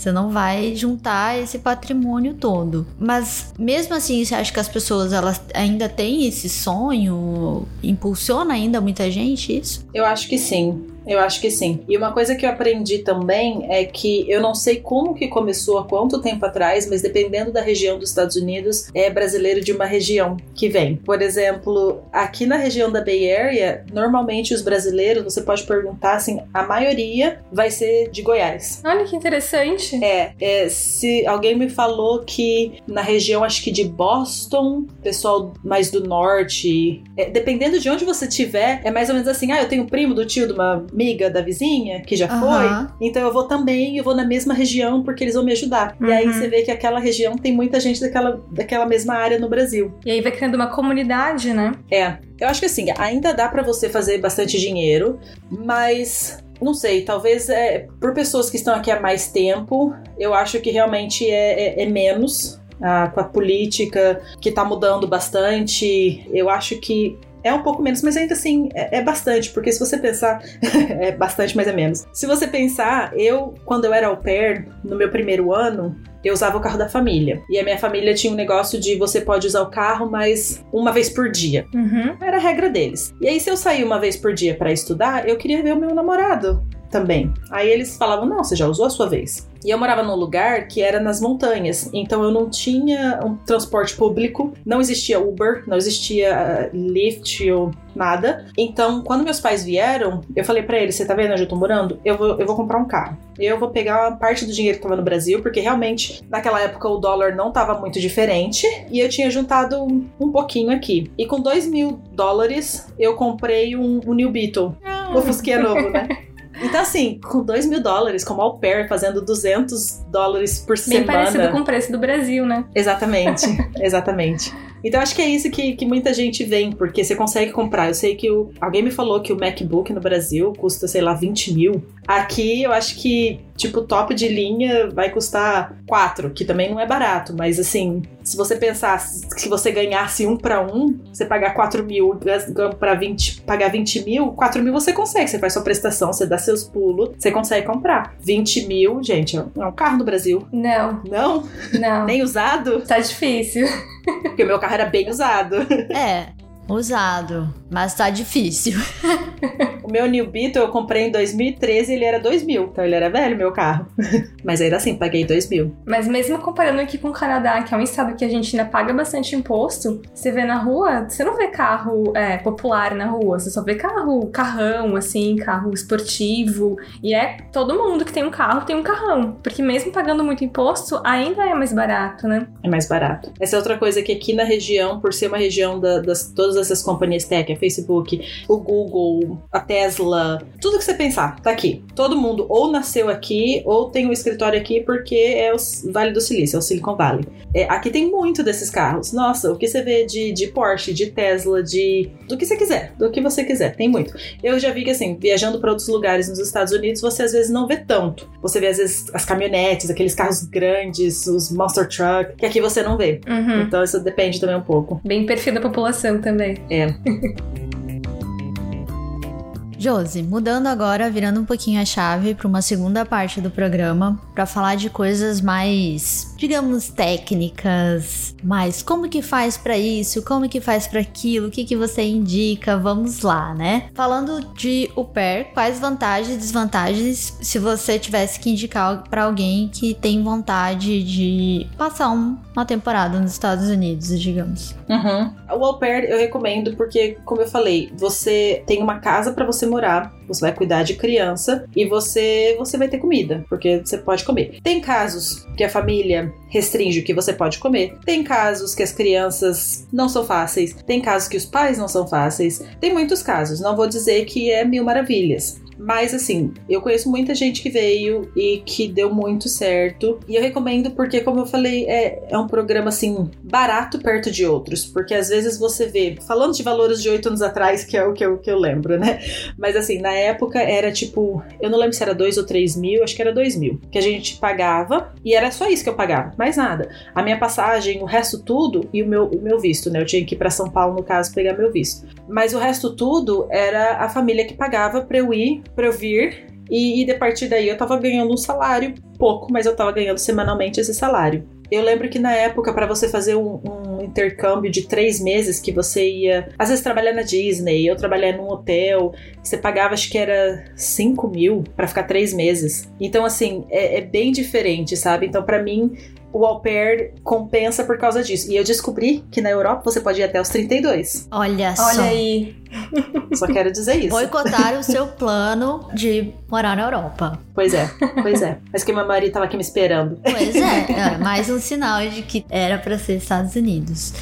Você não vai juntar esse patrimônio todo. Mas mesmo assim, você acha que as pessoas elas ainda têm esse sonho? Impulsiona ainda muita gente isso? Eu acho que sim. Eu acho que sim. E uma coisa que eu aprendi também é que eu não sei como que começou há quanto tempo atrás, mas dependendo da região dos Estados Unidos, é brasileiro de uma região que vem. Por exemplo, aqui na região da Bay Area, normalmente os brasileiros, você pode perguntar assim, a maioria vai ser de Goiás. Olha que interessante. É, é se alguém me falou que na região, acho que de Boston, pessoal mais do norte, é, dependendo de onde você tiver, é mais ou menos assim, ah, eu tenho primo do tio de uma amiga da vizinha que já uhum. foi, então eu vou também, eu vou na mesma região porque eles vão me ajudar. Uhum. E aí uhum. você vê que aquela região tem muita gente daquela, daquela mesma área no Brasil. E aí vai criando uma comunidade, né? É. Eu acho que assim, ainda dá para você fazer bastante dinheiro, mas não sei, talvez é, por pessoas que estão aqui há mais tempo, eu acho que realmente é, é, é menos. Ah, com a política que está mudando bastante, eu acho que é um pouco menos, mas ainda assim é, é bastante, porque se você pensar. <laughs> é bastante, mas é menos. Se você pensar, eu, quando eu era au pair, no meu primeiro ano, eu usava o carro da família. E a minha família tinha um negócio de você pode usar o carro, mas uma vez por dia. Uhum. Era a regra deles. E aí, se eu sair uma vez por dia para estudar, eu queria ver o meu namorado também. Aí eles falavam: não, você já usou a sua vez. E eu morava num lugar que era nas montanhas, então eu não tinha um transporte público, não existia Uber, não existia uh, Lyft ou nada. Então, quando meus pais vieram, eu falei para eles: você tá vendo onde eu tô morando? Eu vou, eu vou comprar um carro. Eu vou pegar uma parte do dinheiro que tava no Brasil, porque realmente naquela época o dólar não tava muito diferente, e eu tinha juntado um pouquinho aqui. E com dois mil dólares eu comprei um, um New Beetle. Ah. O Fusquinha novo, né? <laughs> Então, assim, com 2 mil dólares, como au pair, fazendo 200 dólares por Bem semana. Bem parecido com o preço do Brasil, né? Exatamente, <laughs> exatamente. Então acho que é isso que, que muita gente vem, porque você consegue comprar. Eu sei que o, alguém me falou que o MacBook no Brasil custa, sei lá, 20 mil. Aqui eu acho que, tipo, top de linha vai custar 4, que também não é barato, mas assim, se você pensar que você ganhasse um para um, você pagar 4 mil para 20, pagar 20 mil, 4 mil você consegue. Você faz sua prestação, você dá seus pulos, você consegue comprar. 20 mil, gente, é um carro no Brasil. Não. Não? Não. Nem usado? Tá difícil. Porque o meu carro era bem usado. É, usado, mas tá difícil. <laughs> o meu New Beetle eu comprei em 2013 e ele era 2 mil, então ele era velho, meu carro. <laughs> mas ainda assim, paguei 2 mil. Mas mesmo comparando aqui com o Canadá, que é um estado que a gente ainda paga bastante imposto, você vê na rua, você não vê carro é, popular na rua, você só vê carro, carrão, assim, carro esportivo. E é todo mundo que tem um carro tem um carrão. Porque mesmo pagando muito imposto, ainda é mais barato, né? É mais barato. Essa é outra coisa que aqui na região, por ser uma região da, das todas essas companhias tech, a Facebook, o Google, a Tesla, tudo que você pensar, tá aqui. Todo mundo ou nasceu aqui ou tem um escritório aqui porque é o Vale do Silício, é o Silicon Valley. É, aqui tem muito desses carros. Nossa, o que você vê de, de Porsche, de Tesla, de. do que você quiser, do que você quiser, tem muito. Eu já vi que assim, viajando para outros lugares nos Estados Unidos, você às vezes não vê tanto. Você vê às vezes as caminhonetes, aqueles carros grandes, os monster truck, que aqui você não vê. Uhum. Então isso depende também um pouco. Bem perfil da população também. É. Josi, mudando agora, virando um pouquinho a chave para uma segunda parte do programa, para falar de coisas mais, digamos, técnicas, mas como que faz para isso, como que faz para aquilo, o que que você indica, vamos lá, né? Falando de au pair, quais vantagens e desvantagens se você tivesse que indicar para alguém que tem vontade de passar um, uma temporada nos Estados Unidos, digamos? Uhum. O au pair eu recomendo porque, como eu falei, você tem uma casa para você morar, você vai cuidar de criança e você você vai ter comida, porque você pode comer. Tem casos que a família restringe o que você pode comer. Tem casos que as crianças não são fáceis. Tem casos que os pais não são fáceis. Tem muitos casos. Não vou dizer que é mil maravilhas. Mas assim, eu conheço muita gente que veio e que deu muito certo. E eu recomendo porque, como eu falei, é, é um programa assim, barato perto de outros. Porque às vezes você vê, falando de valores de oito anos atrás, que é o que eu, que eu lembro, né? Mas assim, na época era tipo, eu não lembro se era dois ou três mil, acho que era dois mil. Que a gente pagava e era só isso que eu pagava, mais nada. A minha passagem, o resto tudo e o meu, o meu visto, né? Eu tinha que ir pra São Paulo, no caso, pegar meu visto. Mas o resto tudo era a família que pagava pra eu ir para eu vir. E, e de partir daí eu tava ganhando um salário, pouco, mas eu tava ganhando semanalmente esse salário. Eu lembro que na época, para você fazer um, um, intercâmbio de três meses, que você ia, às vezes, trabalhar na Disney, eu trabalhar num hotel, você pagava, acho que era 5 mil para ficar três meses. Então, assim, é, é bem diferente, sabe? Então, para mim, o au pair compensa por causa disso. E eu descobri que na Europa você pode ir até os 32. Olha só. Olha aí. Só quero dizer isso. Boicotar o seu plano de morar na Europa. Pois é, pois é. Mas que meu marido tava aqui me esperando. Pois é, é mais um sinal de que era para ser Estados Unidos.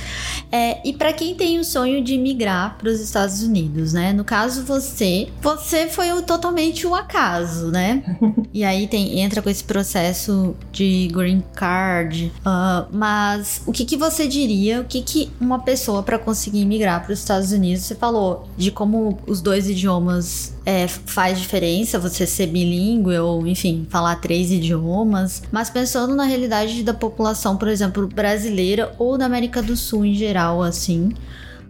É, e para quem tem o sonho de migrar para os Estados Unidos, né? No caso você, você foi o, totalmente o acaso, né? e aí tem entra com esse processo de green card. Uh, mas o que, que você diria? O que, que uma pessoa para conseguir migrar para os Estados Unidos? Você falou de como os dois idiomas é, faz diferença você ser bilíngue ou, enfim, falar três idiomas, mas pensando na realidade da população, por exemplo, brasileira ou da América do Sul em geral, assim.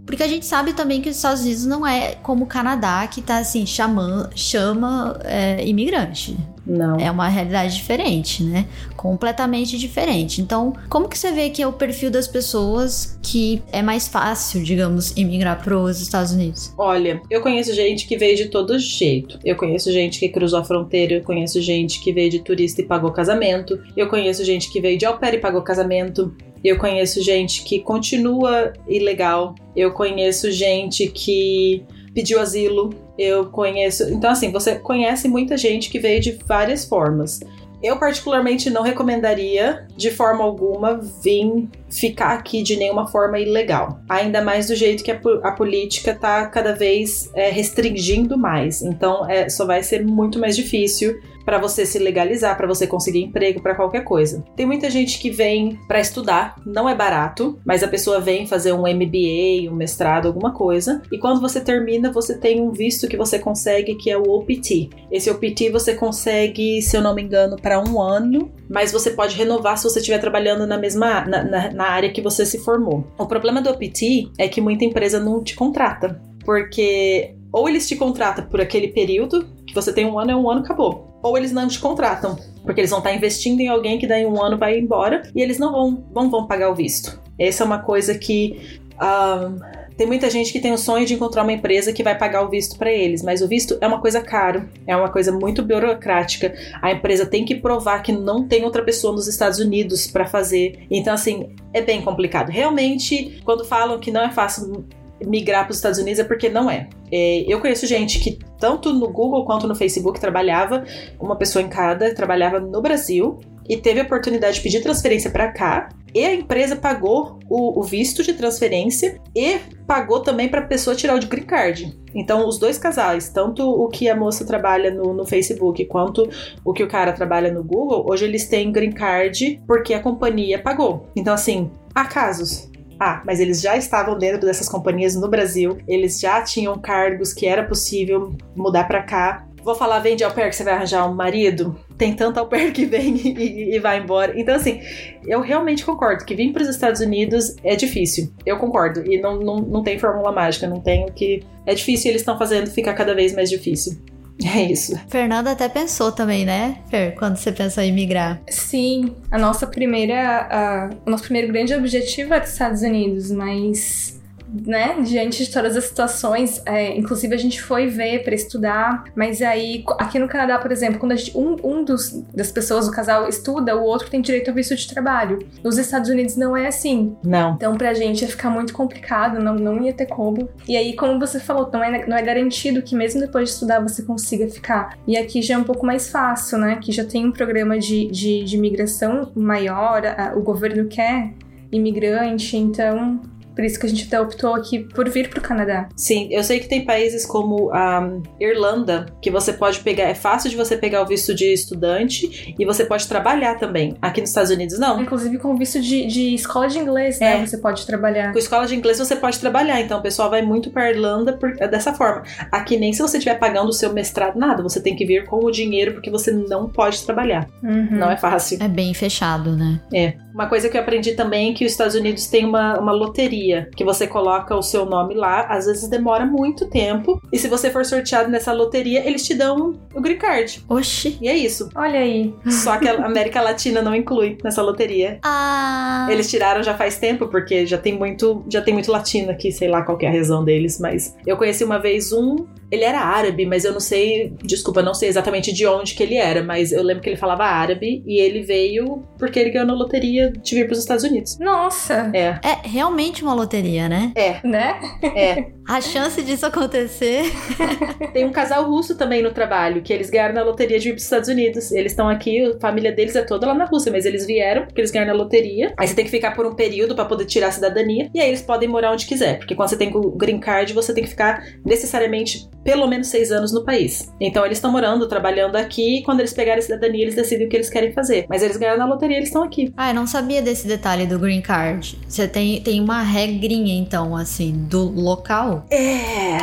Porque a gente sabe também que os Estados Unidos não é como o Canadá, que tá assim, chamando, chama é, imigrante. Não. É uma realidade diferente, né? Completamente diferente. Então, como que você vê que é o perfil das pessoas que é mais fácil, digamos, imigrar para os Estados Unidos? Olha, eu conheço gente que veio de todo jeito. Eu conheço gente que cruzou a fronteira, eu conheço gente que veio de turista e pagou casamento. Eu conheço gente que veio de au pair e pagou casamento. Eu conheço gente que continua ilegal. Eu conheço gente que pediu asilo. Eu conheço. Então, assim, você conhece muita gente que veio de várias formas. Eu, particularmente, não recomendaria de forma alguma vir ficar aqui de nenhuma forma ilegal. Ainda mais do jeito que a, a política está cada vez é, restringindo mais. Então, é, só vai ser muito mais difícil para você se legalizar, para você conseguir emprego, para qualquer coisa. Tem muita gente que vem para estudar, não é barato, mas a pessoa vem fazer um MBA, um mestrado, alguma coisa, e quando você termina, você tem um visto que você consegue que é o OPT. Esse OPT você consegue, se eu não me engano, para um ano, mas você pode renovar se você estiver trabalhando na mesma na, na, na área que você se formou. O problema do OPT é que muita empresa não te contrata, porque ou eles te contratam por aquele período, que você tem um ano, é um ano, acabou ou eles não te contratam, porque eles vão estar investindo em alguém que daí um ano vai embora e eles não vão, vão, vão pagar o visto. Essa é uma coisa que um, tem muita gente que tem o sonho de encontrar uma empresa que vai pagar o visto para eles, mas o visto é uma coisa caro, é uma coisa muito burocrática. A empresa tem que provar que não tem outra pessoa nos Estados Unidos para fazer. Então, assim, é bem complicado. Realmente, quando falam que não é fácil migrar para os Estados Unidos é porque não é. é. Eu conheço gente que, tanto no Google quanto no Facebook, trabalhava, uma pessoa em cada, trabalhava no Brasil e teve a oportunidade de pedir transferência para cá. E a empresa pagou o, o, visto de transferência e pagou também para a pessoa tirar o de green card. Então, os dois casais, tanto o que a moça trabalha no, no, Facebook quanto o que o cara trabalha no Google, hoje eles têm green card porque a companhia pagou. Então, assim, há casos ah, mas eles já estavam dentro dessas companhias no Brasil, eles já tinham cargos que era possível mudar para cá. Vou falar, vem de au pair que você vai arranjar um marido? Tem tanto au pair que vem <laughs> e, e vai embora. Então, assim, eu realmente concordo que vir para os Estados Unidos é difícil. Eu concordo. E não, não, não tem fórmula mágica, não tem o que. É difícil e eles estão fazendo ficar cada vez mais difícil. <laughs> É isso. Fernanda até pensou também, né, Fer, quando você pensou em migrar? Sim, a nossa primeira, a, o nosso primeiro grande objetivo era os Estados Unidos, mas né, diante de todas as situações, é, inclusive a gente foi ver para estudar, mas aí aqui no Canadá, por exemplo, quando gente, um, um dos, das pessoas do casal estuda, o outro tem direito ao visto de trabalho. Nos Estados Unidos não é assim. Não. Então pra gente ia ficar muito complicado, não, não ia ter como. E aí, como você falou, não é, não é garantido que mesmo depois de estudar você consiga ficar. E aqui já é um pouco mais fácil, né, que já tem um programa de, de, de imigração maior, a, o governo quer imigrante, então por isso que a gente até optou aqui por vir para o Canadá. Sim, eu sei que tem países como a Irlanda que você pode pegar, é fácil de você pegar o visto de estudante e você pode trabalhar também. Aqui nos Estados Unidos, não. Inclusive com visto de, de escola de inglês, né? É. Você pode trabalhar. Com escola de inglês você pode trabalhar, então o pessoal vai muito para Irlanda por, é dessa forma. Aqui nem se você estiver pagando o seu mestrado, nada. Você tem que vir com o dinheiro porque você não pode trabalhar. Uhum. Não é fácil. É bem fechado, né? É. Uma coisa que eu aprendi também é que os Estados Unidos tem uma, uma loteria loteria, que você coloca o seu nome lá, às vezes demora muito tempo. E se você for sorteado nessa loteria, eles te dão o green card. Oxi. E é isso. Olha aí. Só que a <laughs> América Latina não inclui nessa loteria. Ah. Eles tiraram já faz tempo, porque já tem muito, já tem muito latino aqui, sei lá qual é a razão deles, mas eu conheci uma vez um ele era árabe, mas eu não sei, desculpa, não sei exatamente de onde que ele era, mas eu lembro que ele falava árabe e ele veio porque ele ganhou na loteria de vir para os Estados Unidos. Nossa. É. É realmente uma loteria, né? É. Né? É. A chance disso acontecer. <laughs> Tem um casal russo também no trabalho, que eles ganharam na loteria de vir para os Estados Unidos. Eles estão aqui, a família deles é toda lá na Rússia, mas eles vieram porque eles ganharam na loteria. Aí você tem que ficar por um período para poder tirar a cidadania e aí eles podem morar onde quiser, porque quando você tem o green card, você tem que ficar necessariamente pelo menos seis anos no país. Então eles estão morando, trabalhando aqui, e quando eles pegarem a cidadania, eles decidem o que eles querem fazer. Mas eles ganharam na loteria, eles estão aqui. Ah, eu não sabia desse detalhe do green card. Você tem, tem uma regrinha, então, assim, do local? É.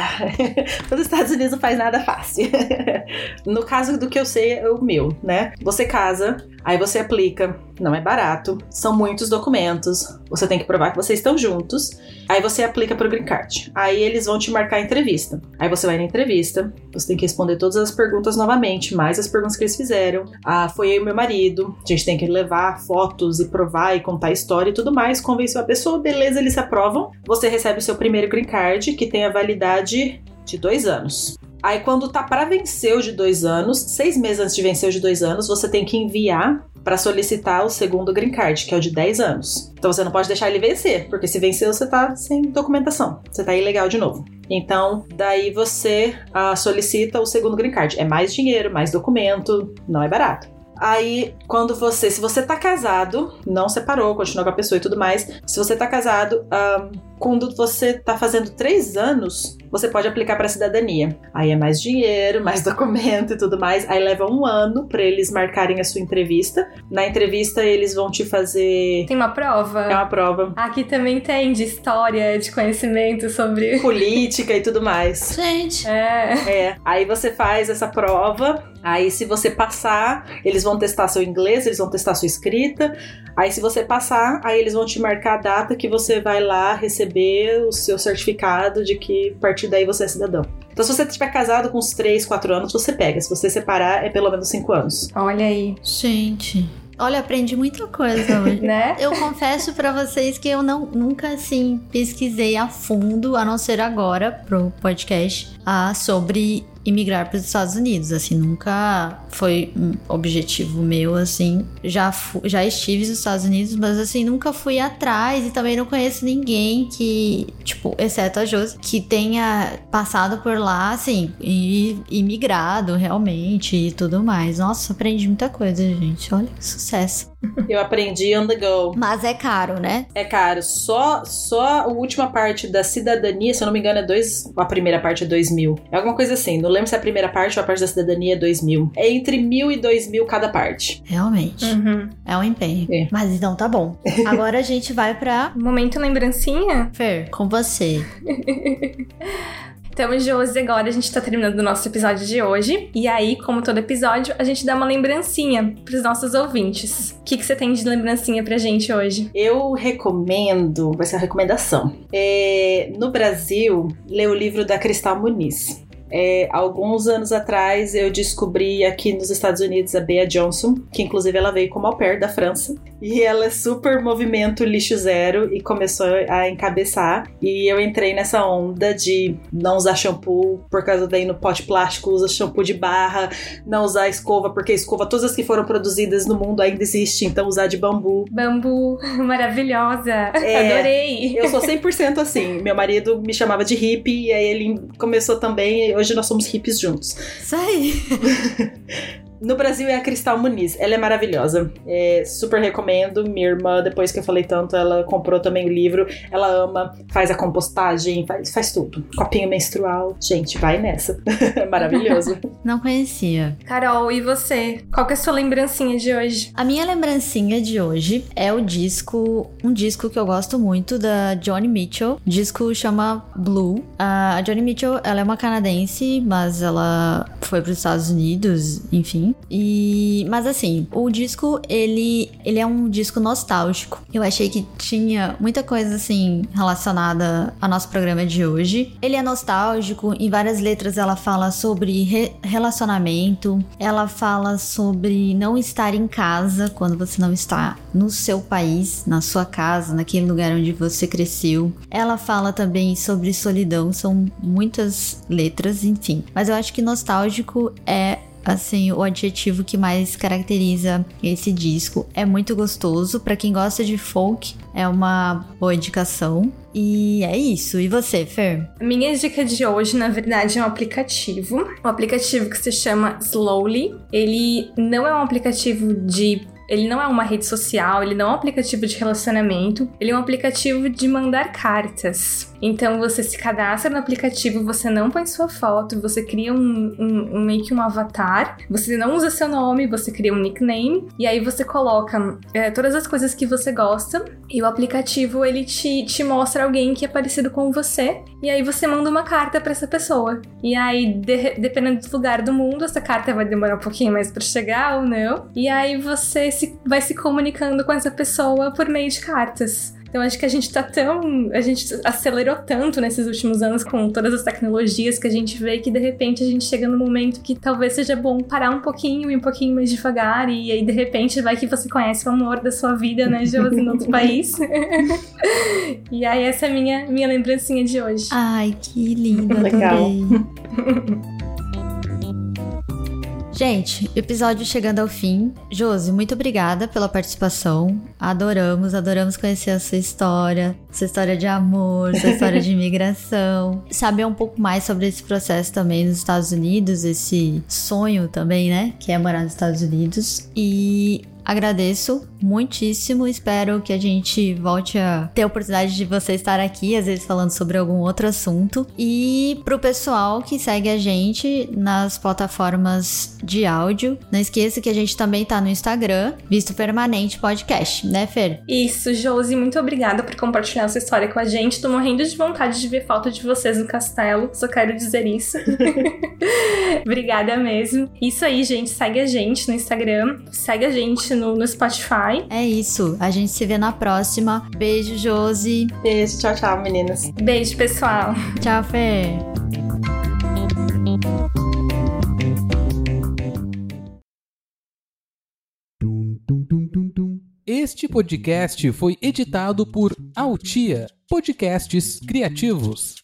<laughs> Os Estados Unidos não faz nada fácil. <laughs> no caso do que eu sei, é o meu, né? Você casa, aí você aplica, não é barato, são muitos documentos, você tem que provar que vocês estão juntos, aí você aplica pro green card. Aí eles vão te marcar a entrevista. Aí você vai na entrevista, você tem que responder todas as perguntas novamente, mais as perguntas que eles fizeram. Ah, foi eu e meu marido, a gente tem que levar fotos e provar e contar história e tudo mais, convenceu a pessoa, beleza, eles aprovam. Você recebe o seu primeiro green card, que tem a validade de dois anos. Aí, quando tá para vencer o de dois anos, seis meses antes de vencer o de dois anos, você tem que enviar para solicitar o segundo green card, que é o de 10 anos. Então você não pode deixar ele vencer, porque se venceu você tá sem documentação, você tá ilegal de novo. Então, daí você uh, solicita o segundo green card. É mais dinheiro, mais documento, não é barato. Aí, quando você, se você tá casado, não separou, continua com a pessoa e tudo mais. Se você tá casado, quando você tá fazendo três anos, você pode aplicar para cidadania. Aí é mais dinheiro, mais <laughs> documento e tudo mais. Aí leva um ano para eles marcarem a sua entrevista. Na entrevista, eles vão te fazer. Tem uma prova? É uma prova. Aqui também tem de história, de conhecimento sobre. <laughs> Política e tudo mais. Gente. É. É. Aí você faz essa prova. Aí, se você passar, eles vão testar seu inglês, eles vão testar sua escrita. Aí, se você passar, aí eles vão te marcar a data que você vai lá receber o seu certificado de que a partir daí você é cidadão. Então, se você estiver casado com uns 3, 4 anos, você pega. Se você separar, é pelo menos 5 anos. Olha aí. Gente. Olha, aprendi muita coisa hoje. <laughs> né? Eu confesso para vocês que eu não, nunca, assim, pesquisei a fundo, a não ser agora, pro podcast, ah, sobre imigrar para os Estados Unidos, assim, nunca foi um objetivo meu, assim, já, já estive nos Estados Unidos, mas assim, nunca fui atrás e também não conheço ninguém que, tipo, exceto a Josi, que tenha passado por lá, assim, e imigrado realmente e tudo mais. Nossa, aprendi muita coisa, gente, olha que sucesso. Eu aprendi on the go. Mas é caro, né? É caro. Só, só a última parte da cidadania, se eu não me engano, é dois. A primeira parte é dois mil. É alguma coisa assim. Não lembro se a primeira parte ou a parte da cidadania é dois mil. É entre mil e dois mil cada parte. Realmente. Uhum. É um empenho. É. Mas então tá bom. <laughs> Agora a gente vai pra. Momento lembrancinha? Fer, com você. <laughs> Então, Josi, agora a gente tá terminando o nosso episódio de hoje. E aí, como todo episódio, a gente dá uma lembrancinha pros nossos ouvintes. O que, que você tem de lembrancinha pra gente hoje? Eu recomendo, vai ser uma recomendação. É, no Brasil, ler o livro da Cristal Muniz. É, alguns anos atrás eu descobri aqui nos Estados Unidos a Bea Johnson, que inclusive ela veio como au pair da França. E ela é super movimento lixo zero e começou a encabeçar. E eu entrei nessa onda de não usar shampoo por causa daí no pote plástico, usa shampoo de barra, não usar escova, porque escova, todas as que foram produzidas no mundo ainda existe, então usar de bambu. Bambu, <laughs> maravilhosa! É, Adorei! Eu sou <laughs> 100% assim. Meu marido me chamava de hippie, e aí ele começou também, e hoje nós somos hippies juntos. Isso aí. <laughs> No Brasil é a Cristal Muniz. Ela é maravilhosa. É, super recomendo. Minha irmã, depois que eu falei tanto, ela comprou também o livro. Ela ama, faz a compostagem, faz, faz tudo. Copinho menstrual. Gente, vai nessa. <laughs> Maravilhoso. <laughs> Não conhecia. Carol, e você? Qual que é a sua lembrancinha de hoje? A minha lembrancinha de hoje é o disco, um disco que eu gosto muito da Johnny Mitchell. O disco chama Blue. A Johnny Mitchell, ela é uma canadense, mas ela foi para os Estados Unidos, enfim. E mas assim, o disco ele ele é um disco nostálgico. Eu achei que tinha muita coisa assim relacionada ao nosso programa de hoje. Ele é nostálgico, em várias letras ela fala sobre re relacionamento, ela fala sobre não estar em casa quando você não está no seu país, na sua casa, naquele lugar onde você cresceu. Ela fala também sobre solidão, são muitas letras, enfim. Mas eu acho que nostálgico é assim, o adjetivo que mais caracteriza esse disco. É muito gostoso, para quem gosta de folk, é uma boa indicação. E é isso. E você, Fer? Minha dica de hoje, na verdade, é um aplicativo. Um aplicativo que se chama Slowly. Ele não é um aplicativo de ele não é uma rede social, ele não é um aplicativo de relacionamento, ele é um aplicativo de mandar cartas. Então você se cadastra no aplicativo, você não põe sua foto, você cria um, um, um, meio que um avatar, você não usa seu nome, você cria um nickname e aí você coloca é, todas as coisas que você gosta e o aplicativo ele te, te mostra alguém que é parecido com você e aí você manda uma carta para essa pessoa. E aí, de, dependendo do lugar do mundo, essa carta vai demorar um pouquinho mais para chegar ou não. E aí você se, vai se comunicando com essa pessoa por meio de cartas. Então acho que a gente tá tão. A gente acelerou tanto nesses últimos anos com todas as tecnologias que a gente vê que de repente a gente chega no momento que talvez seja bom parar um pouquinho e um pouquinho mais devagar. E aí de repente vai que você conhece o amor da sua vida, né, Josi, em outro país. <laughs> e aí essa é a minha, minha lembrancinha de hoje. Ai, que lindo. <laughs> Legal. <laughs> Gente, episódio chegando ao fim. Josi, muito obrigada pela participação. Adoramos, adoramos conhecer a sua história, sua história de amor, sua história de <laughs> imigração. Saber um pouco mais sobre esse processo também nos Estados Unidos, esse sonho também, né? Que é morar nos Estados Unidos. E Agradeço muitíssimo. Espero que a gente volte a ter a oportunidade de você estar aqui, às vezes falando sobre algum outro assunto. E pro pessoal que segue a gente nas plataformas de áudio, não esqueça que a gente também tá no Instagram, Visto Permanente Podcast, né, Fer? Isso, Josi, muito obrigada por compartilhar essa história com a gente. Tô morrendo de vontade de ver falta de vocês no castelo, só quero dizer isso. <laughs> obrigada mesmo. Isso aí, gente, segue a gente no Instagram, segue a gente no, no Spotify. É isso. A gente se vê na próxima. Beijo, Josi. Beijo, tchau, tchau, meninas. Beijo, pessoal. Tchau, Fê. Este podcast foi editado por Altia Podcasts Criativos.